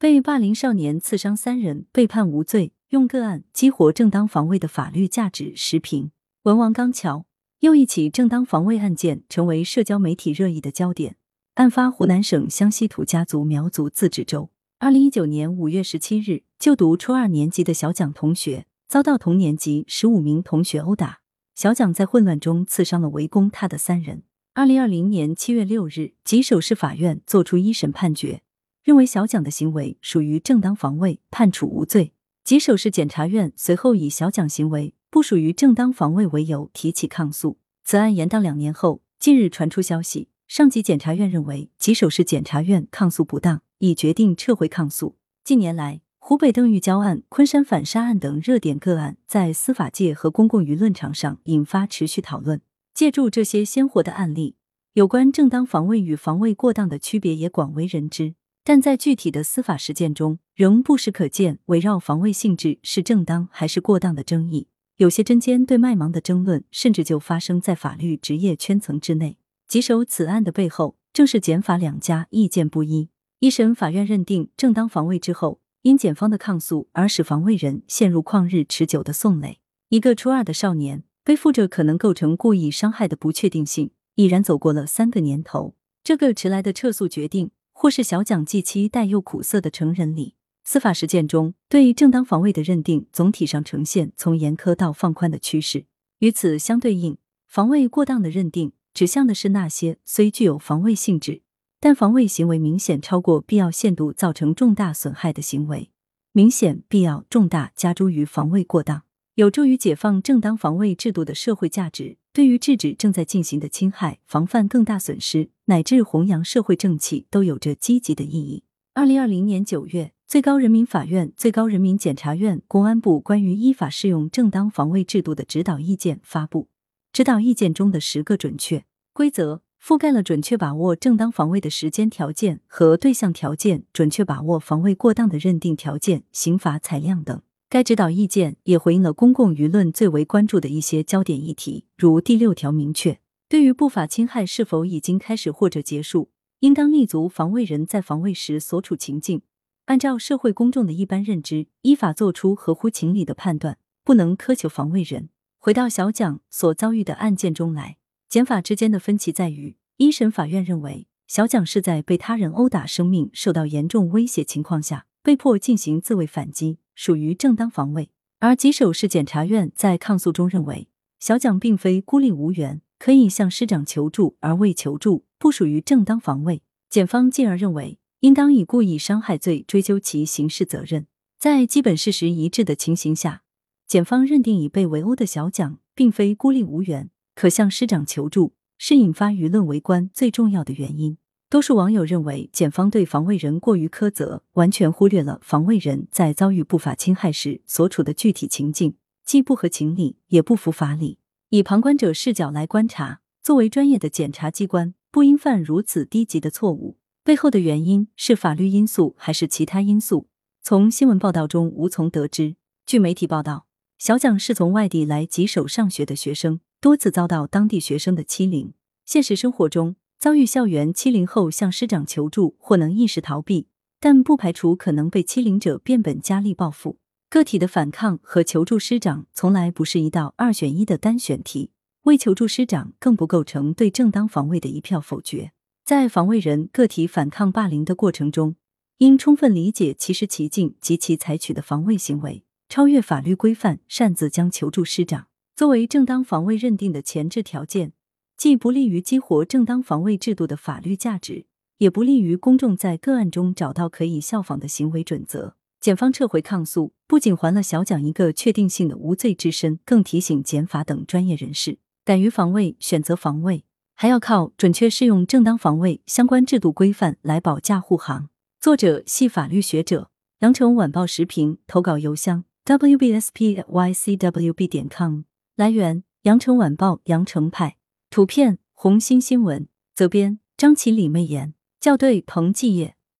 被霸凌少年刺伤三人被判无罪，用个案激活正当防卫的法律价值。时评：文王刚桥。又一起正当防卫案件成为社交媒体热议的焦点。案发湖南省湘西土家族苗族自治州。二零一九年五月十七日，就读初二年级的小蒋同学遭到同年级十五名同学殴打，小蒋在混乱中刺伤了围攻他的三人。二零二零年七月六日，吉首市法院作出一审判决，认为小蒋的行为属于正当防卫，判处无罪。吉首市检察院随后以小蒋行为不属于正当防卫为由提起抗诉。此案延宕两年后，近日传出消息。上级检察院认为吉首市检察院抗诉不当，已决定撤回抗诉。近年来，湖北邓玉娇案、昆山反杀案等热点个案在司法界和公共舆论场上引发持续讨论。借助这些鲜活的案例，有关正当防卫与防卫过当的区别也广为人知。但在具体的司法实践中，仍不时可见围绕防卫性质是正当还是过当的争议。有些针尖对麦芒的争论，甚至就发生在法律职业圈层之内。棘手此案的背后，正是检法两家意见不一。一审法院认定正当防卫之后，因检方的抗诉而使防卫人陷入旷日持久的宋累。一个初二的少年背负着可能构成故意伤害的不确定性，已然走过了三个年头。这个迟来的撤诉决定，或是小蒋既期待又苦涩的成人礼。司法实践中对正当防卫的认定，总体上呈现从严苛到放宽的趋势。与此相对应，防卫过当的认定。指向的是那些虽具有防卫性质，但防卫行为明显超过必要限度，造成重大损害的行为。明显、必要、重大加诸于防卫过当，有助于解放正当防卫制度的社会价值，对于制止正在进行的侵害、防范更大损失，乃至弘扬社会正气，都有着积极的意义。二零二零年九月，最高人民法院、最高人民检察院、公安部关于依法适用正当防卫制度的指导意见发布。指导意见中的十个准确规则，覆盖了准确把握正当防卫的时间条件和对象条件，准确把握防卫过当的认定条件、刑罚裁量等。该指导意见也回应了公共舆论最为关注的一些焦点议题，如第六条明确，对于不法侵害是否已经开始或者结束，应当立足防卫人在防卫时所处情境，按照社会公众的一般认知，依法作出合乎情理的判断，不能苛求防卫人。回到小蒋所遭遇的案件中来，检法之间的分歧在于，一审法院认为小蒋是在被他人殴打、生命受到严重威胁情况下，被迫进行自卫反击，属于正当防卫；而吉首市检察院在抗诉中认为，小蒋并非孤立无援，可以向师长求助而未求助，不属于正当防卫。检方进而认为，应当以故意伤害罪追究其刑事责任。在基本事实一致的情形下。检方认定已被围殴的小蒋并非孤立无援，可向师长求助，是引发舆论围观最重要的原因。多数网友认为，检方对防卫人过于苛责，完全忽略了防卫人在遭遇不法侵害时所处的具体情境，既不合情理，也不符法理。以旁观者视角来观察，作为专业的检察机关，不应犯如此低级的错误。背后的原因是法律因素还是其他因素？从新闻报道中无从得知。据媒体报道。小蒋是从外地来吉首上学的学生，多次遭到当地学生的欺凌。现实生活中遭遇校园欺凌后向师长求助，或能一时逃避，但不排除可能被欺凌者变本加厉报复。个体的反抗和求助师长从来不是一道二选一的单选题，为求助师长更不构成对正当防卫的一票否决。在防卫人个体反抗霸凌的过程中，应充分理解其时其境及其采取的防卫行为。超越法律规范，擅自将求助师长作为正当防卫认定的前置条件，既不利于激活正当防卫制度的法律价值，也不利于公众在个案中找到可以效仿的行为准则。检方撤回抗诉，不仅还了小蒋一个确定性的无罪之身，更提醒检法等专业人士，敢于防卫、选择防卫，还要靠准确适用正当防卫相关制度规范来保驾护航。作者系法律学者，羊城晚报时评投稿邮箱。wbspycwb 点 com 来源：羊城晚报羊城派图片：红星新闻责编：张起李媚妍校对：彭继业。